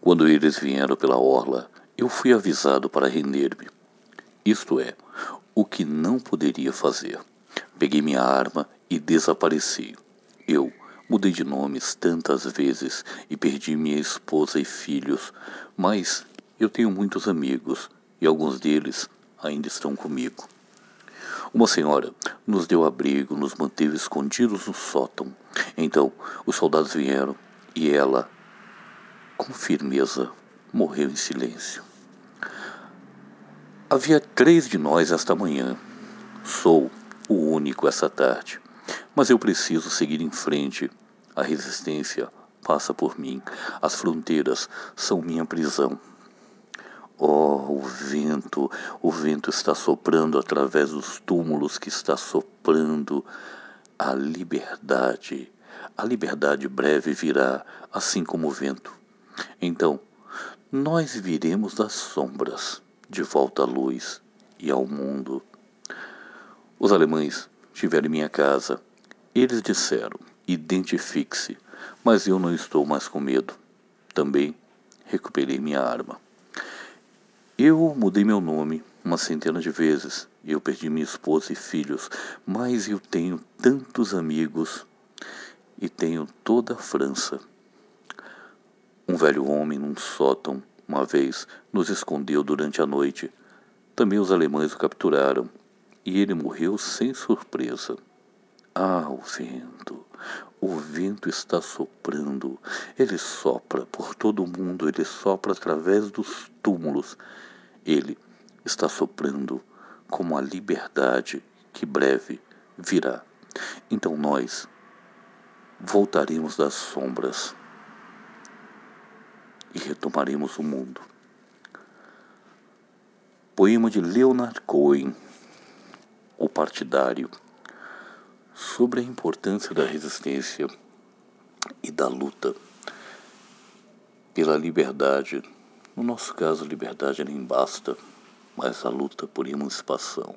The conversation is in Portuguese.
Quando eles vieram pela orla, eu fui avisado para render-me. Isto é, o que não poderia fazer. Peguei minha arma e desapareci. Eu mudei de nomes tantas vezes e perdi minha esposa e filhos, mas eu tenho muitos amigos e alguns deles ainda estão comigo. Uma senhora nos deu abrigo, nos manteve escondidos no sótão. Então os soldados vieram e ela, com firmeza, morreu em silêncio. Havia três de nós esta manhã. Sou o único essa tarde. Mas eu preciso seguir em frente. A resistência passa por mim. As fronteiras são minha prisão. Oh, o vento, o vento está soprando através dos túmulos que está soprando a liberdade. A liberdade breve virá, assim como o vento. Então, nós viremos das sombras, de volta à luz e ao mundo. Os alemães tiveram minha casa. Eles disseram: identifique-se, mas eu não estou mais com medo. Também recuperei minha arma. Eu mudei meu nome uma centena de vezes eu perdi minha esposa e filhos, mas eu tenho tantos amigos e tenho toda a França. Um velho homem num sótão, uma vez, nos escondeu durante a noite. Também os alemães o capturaram e ele morreu sem surpresa. Ah, o vento! O vento está soprando. Ele sopra por todo o mundo, ele sopra através dos túmulos. Ele está soprando como a liberdade que breve virá. Então nós voltaremos das sombras e retomaremos o mundo. Poema de Leonard Cohen, O Partidário, sobre a importância da resistência e da luta pela liberdade no nosso caso, liberdade nem basta, mas a luta por emancipação.